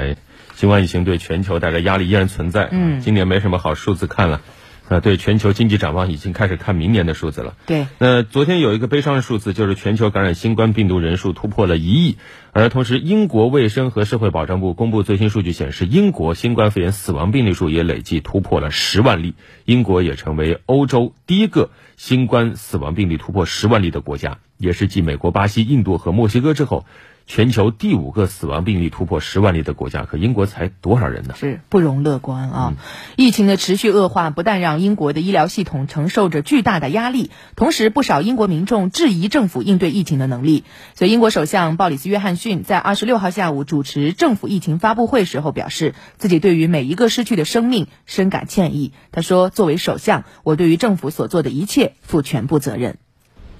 哎，新冠疫情对全球带来压力依然存在。嗯，今年没什么好数字看了。呃，对全球经济展望已经开始看明年的数字了。对，那昨天有一个悲伤的数字，就是全球感染新冠病毒人数突破了一亿。而同时，英国卫生和社会保障部公布最新数据显示，英国新冠肺炎死亡病例数也累计突破了十万例。英国也成为欧洲第一个新冠死亡病例突破十万例的国家，也是继美国、巴西、印度和墨西哥之后。全球第五个死亡病例突破十万例的国家，可英国才多少人呢？是不容乐观啊！疫情的持续恶化，不但让英国的医疗系统承受着巨大的压力，同时不少英国民众质疑政府应对疫情的能力。所以，英国首相鲍里斯·约翰逊在二十六号下午主持政府疫情发布会时候表示，自己对于每一个失去的生命深感歉意。他说：“作为首相，我对于政府所做的一切负全部责任。”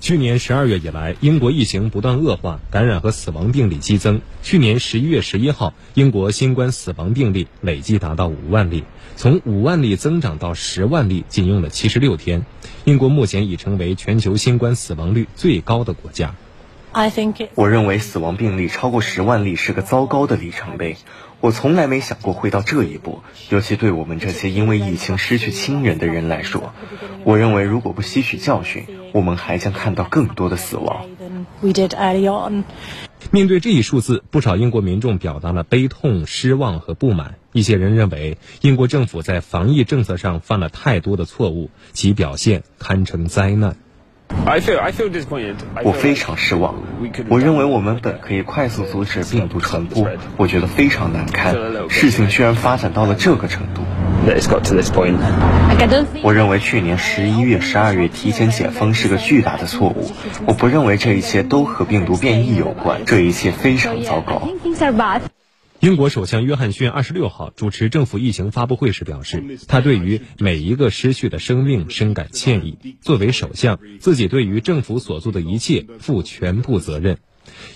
去年十二月以来，英国疫情不断恶化，感染和死亡病例激增。去年十一月十一号，英国新冠死亡病例累计达到五万例，从五万例增长到十万例，仅用了七十六天。英国目前已成为全球新冠死亡率最高的国家。我认为死亡病例超过十万例是个糟糕的里程碑。我从来没想过会到这一步，尤其对我们这些因为疫情失去亲人的人来说。我认为，如果不吸取教训，我们还将看到更多的死亡。面对这一数字，不少英国民众表达了悲痛、失望和不满。一些人认为，英国政府在防疫政策上犯了太多的错误，其表现堪称灾难。我非常失望。我认为我们本可以快速阻止病毒传播，我觉得非常难堪。事情居然发展到了这个程度。我认为去年十一月、十二月提前解封是个巨大的错误。我不认为这一切都和病毒变异有关。这一切非常糟糕。英国首相约翰逊二十六号主持政府疫情发布会时表示，他对于每一个失去的生命深感歉意。作为首相，自己对于政府所做的一切负全部责任。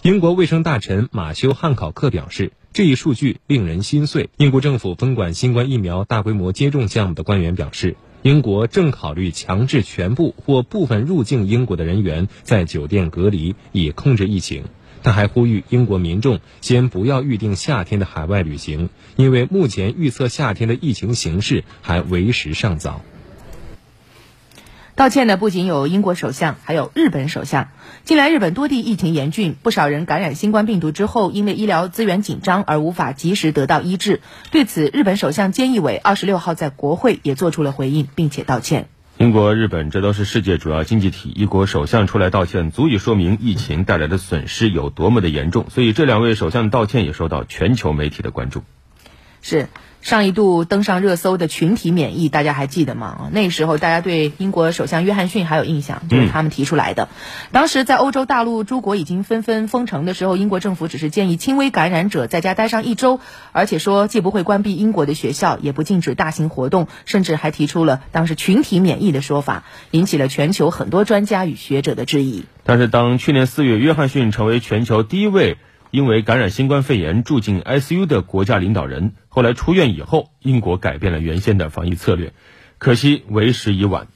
英国卫生大臣马修·汉考克表示，这一数据令人心碎。英国政府分管新冠疫苗大规模接种项目的官员表示，英国正考虑强制全部或部分入境英国的人员在酒店隔离，以控制疫情。他还呼吁英国民众先不要预定夏天的海外旅行，因为目前预测夏天的疫情形势还为时尚早。道歉的不仅有英国首相，还有日本首相。近来日本多地疫情严峻，不少人感染新冠病毒之后，因为医疗资源紧张而无法及时得到医治。对此，日本首相菅义伟二十六号在国会也做出了回应，并且道歉。英国、日本，这都是世界主要经济体，一国首相出来道歉，足以说明疫情带来的损失有多么的严重。所以，这两位首相道歉也受到全球媒体的关注。是。上一度登上热搜的群体免疫，大家还记得吗？那时候大家对英国首相约翰逊还有印象，就是他们提出来的。当时在欧洲大陆诸国已经纷纷封城的时候，英国政府只是建议轻微感染者在家待上一周，而且说既不会关闭英国的学校，也不禁止大型活动，甚至还提出了当时群体免疫的说法，引起了全球很多专家与学者的质疑。但是当去年四月，约翰逊成为全球第一位。因为感染新冠肺炎住进 ICU 的国家领导人，后来出院以后，英国改变了原先的防疫策略，可惜为时已晚。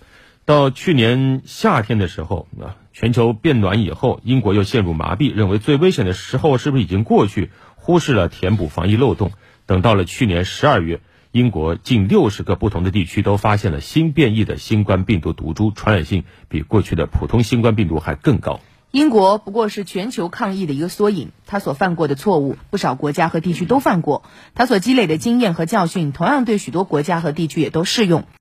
到去年夏天的时候，啊，全球变暖以后，英国又陷入麻痹，认为最危险的时候是不是已经过去，忽视了填补防疫漏洞。等到了去年十二月，英国近六十个不同的地区都发现了新变异的新冠病毒毒株，传染性比过去的普通新冠病毒还更高。英国不过是全球抗疫的一个缩影，他所犯过的错误，不少国家和地区都犯过，他所积累的经验和教训，同样对许多国家和地区也都适用。